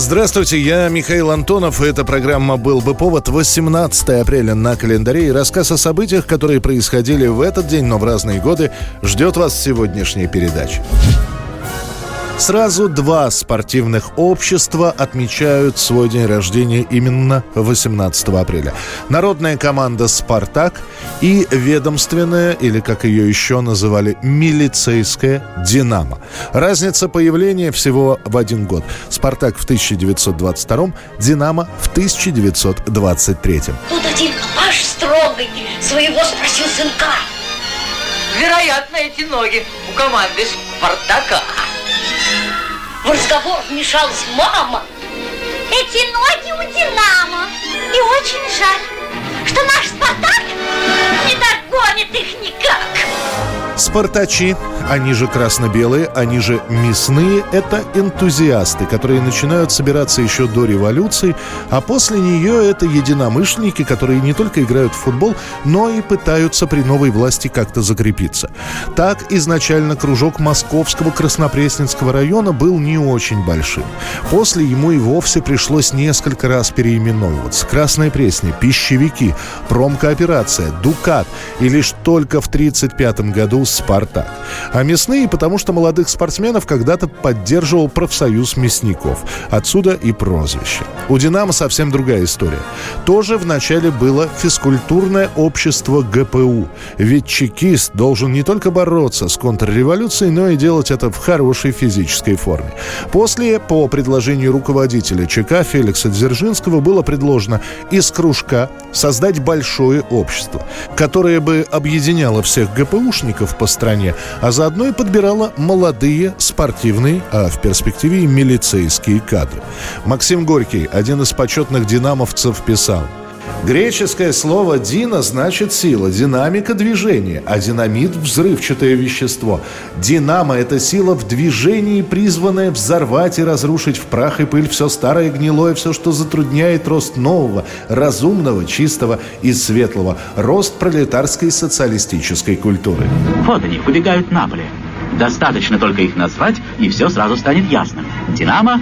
Здравствуйте, я Михаил Антонов, и эта программа «Был бы повод» 18 апреля на календаре. И рассказ о событиях, которые происходили в этот день, но в разные годы, ждет вас в сегодняшней передаче. Сразу два спортивных общества отмечают свой день рождения именно 18 апреля. Народная команда «Спартак» и ведомственная, или как ее еще называли, милицейская «Динамо». Разница появления всего в один год. «Спартак» в 1922, «Динамо» в 1923. Тут один папаш строгой своего спросил сынка. Вероятно, эти ноги у команды Спартака. В разговор вмешалась мама. Эти ноги у Динамо. И очень жаль, что наш Спартак не догонит их никак. Спартачи, они же красно-белые, они же мясные, это энтузиасты, которые начинают собираться еще до революции, а после нее это единомышленники, которые не только играют в футбол, но и пытаются при новой власти как-то закрепиться. Так изначально кружок Московского Краснопресненского района был не очень большим. После ему и вовсе пришлось несколько раз переименовываться. Красная Пресня, пищевики, промкооперация, Дукат и лишь только в 1935 году «Спартак». А мясные, потому что молодых спортсменов когда-то поддерживал профсоюз мясников. Отсюда и прозвище. У «Динамо» совсем другая история. Тоже вначале было физкультурное общество ГПУ. Ведь чекист должен не только бороться с контрреволюцией, но и делать это в хорошей физической форме. После, по предложению руководителя ЧК Феликса Дзержинского, было предложено из кружка создать большое общество, которое бы объединяло всех ГПУшников по стране, а заодно и подбирала молодые спортивные, а в перспективе и милицейские кадры. Максим Горький, один из почетных динамовцев, писал – Греческое слово «дина» значит сила, динамика движения, а динамит – взрывчатое вещество. Динамо – это сила в движении, призванная взорвать и разрушить в прах и пыль все старое, гнилое, все, что затрудняет рост нового, разумного, чистого и светлого, рост пролетарской социалистической культуры. Вот они, выбегают на поле. Достаточно только их назвать, и все сразу станет ясным. «Динамо»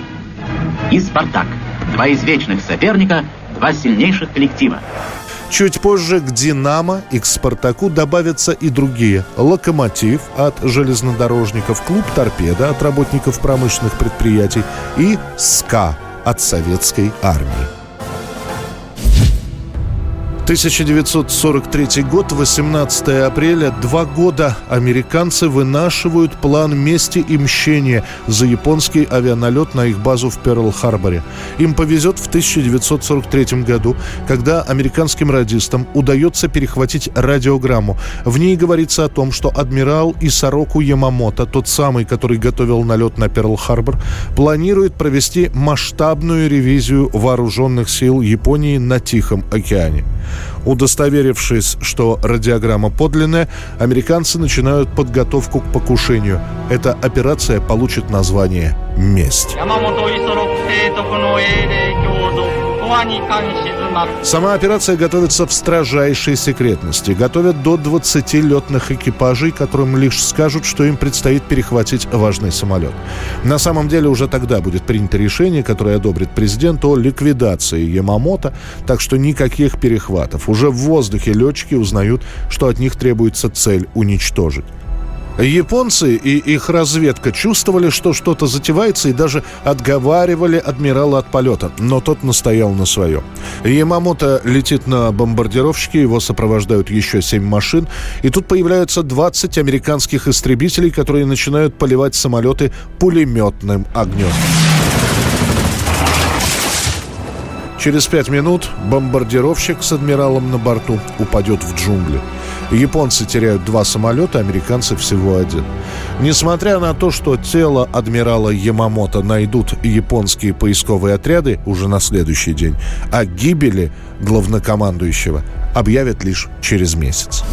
и «Спартак». Два извечных соперника – два сильнейших коллектива. Чуть позже к «Динамо» и к «Спартаку» добавятся и другие. «Локомотив» от железнодорожников, клуб «Торпеда» от работников промышленных предприятий и «СКА» от советской армии. 1943 год, 18 апреля. Два года американцы вынашивают план мести и мщения за японский авианалет на их базу в Перл-Харборе. Им повезет в 1943 году, когда американским радистам удается перехватить радиограмму. В ней говорится о том, что адмирал Исароку Ямамото, тот самый, который готовил налет на Перл-Харбор, планирует провести масштабную ревизию вооруженных сил Японии на Тихом океане. Удостоверившись, что радиограмма подлинная, американцы начинают подготовку к покушению. Эта операция получит название «Месть». Сама операция готовится в строжайшей секретности. Готовят до 20 летных экипажей, которым лишь скажут, что им предстоит перехватить важный самолет. На самом деле уже тогда будет принято решение, которое одобрит президент о ликвидации Ямамото, так что никаких перехватов. Уже в воздухе летчики узнают, что от них требуется цель уничтожить. Японцы и их разведка чувствовали, что что-то затевается и даже отговаривали адмирала от полета, но тот настоял на своем. Ямамото летит на бомбардировщике, его сопровождают еще семь машин, и тут появляются 20 американских истребителей, которые начинают поливать самолеты пулеметным огнем. Через пять минут бомбардировщик с адмиралом на борту упадет в джунгли. Японцы теряют два самолета, американцы всего один. Несмотря на то, что тело адмирала Ямамото найдут японские поисковые отряды уже на следующий день, о гибели главнокомандующего объявят лишь через месяц.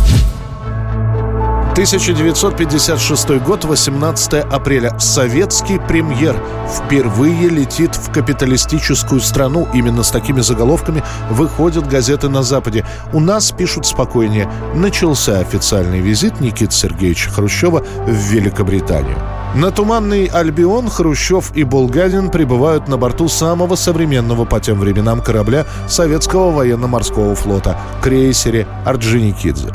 1956 год, 18 апреля. Советский премьер впервые летит в капиталистическую страну. Именно с такими заголовками выходят газеты на Западе. У нас пишут спокойнее. Начался официальный визит Никиты Сергеевича Хрущева в Великобританию. На Туманный Альбион Хрущев и Булгадин прибывают на борту самого современного по тем временам корабля советского военно-морского флота – крейсере Орджоникидзе.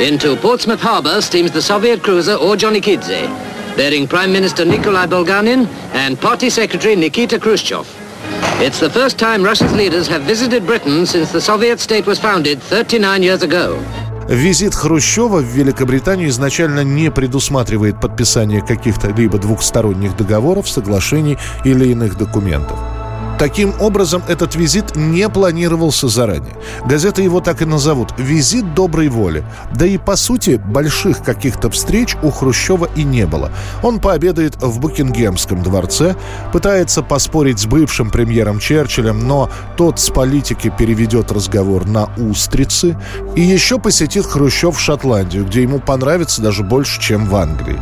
Into Portsmouth Harbour steams the Soviet cruiser Orjonikidze, bearing Prime Minister Nikolai Bulganin and Party Secretary Nikita Khrushchev. It's the first time Russia's leaders have visited Britain since the Soviet state was founded 39 years ago. Визит Хрущева в Великобританию изначально не предусматривает подписание каких-то либо двухсторонних договоров, соглашений или иных документов. Таким образом, этот визит не планировался заранее. Газеты его так и назовут «Визит доброй воли». Да и, по сути, больших каких-то встреч у Хрущева и не было. Он пообедает в Букингемском дворце, пытается поспорить с бывшим премьером Черчиллем, но тот с политики переведет разговор на устрицы. И еще посетит Хрущев Шотландию, где ему понравится даже больше, чем в Англии.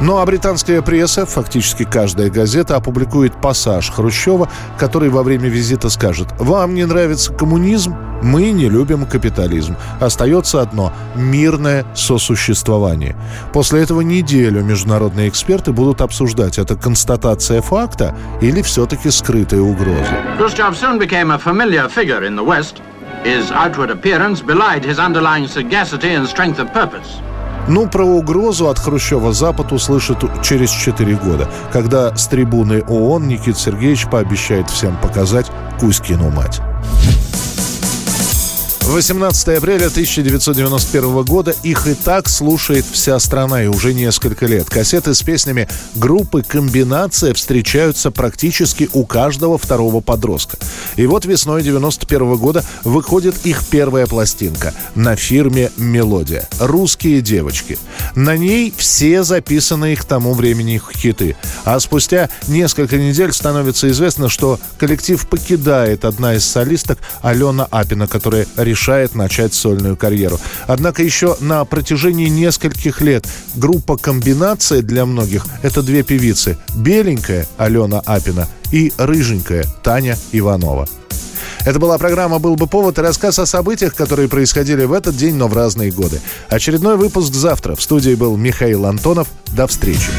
Ну а британская пресса, фактически каждая газета, опубликует пассаж Хрущева, во время визита скажет «Вам не нравится коммунизм? Мы не любим капитализм. Остается одно – мирное сосуществование». После этого неделю международные эксперты будут обсуждать, это констатация факта или все-таки скрытая угроза. His outward appearance belied his underlying sagacity and strength of purpose. Ну, про угрозу от Хрущева Запад услышит через 4 года, когда с трибуны ООН Никит Сергеевич пообещает всем показать Кузькину мать. 18 апреля 1991 года их и так слушает вся страна и уже несколько лет. Кассеты с песнями группы «Комбинация» встречаются практически у каждого второго подростка. И вот весной 91 года выходит их первая пластинка на фирме «Мелодия». «Русские девочки». На ней все записанные к тому времени хиты. А спустя несколько недель становится известно, что коллектив покидает одна из солисток Алена Апина, которая решает начать сольную карьеру. Однако еще на протяжении нескольких лет группа «Комбинация» для многих — это две певицы. Беленькая Алена Апина и рыженькая Таня Иванова. Это была программа «Был бы повод» и рассказ о событиях, которые происходили в этот день, но в разные годы. Очередной выпуск завтра. В студии был Михаил Антонов. До встречи.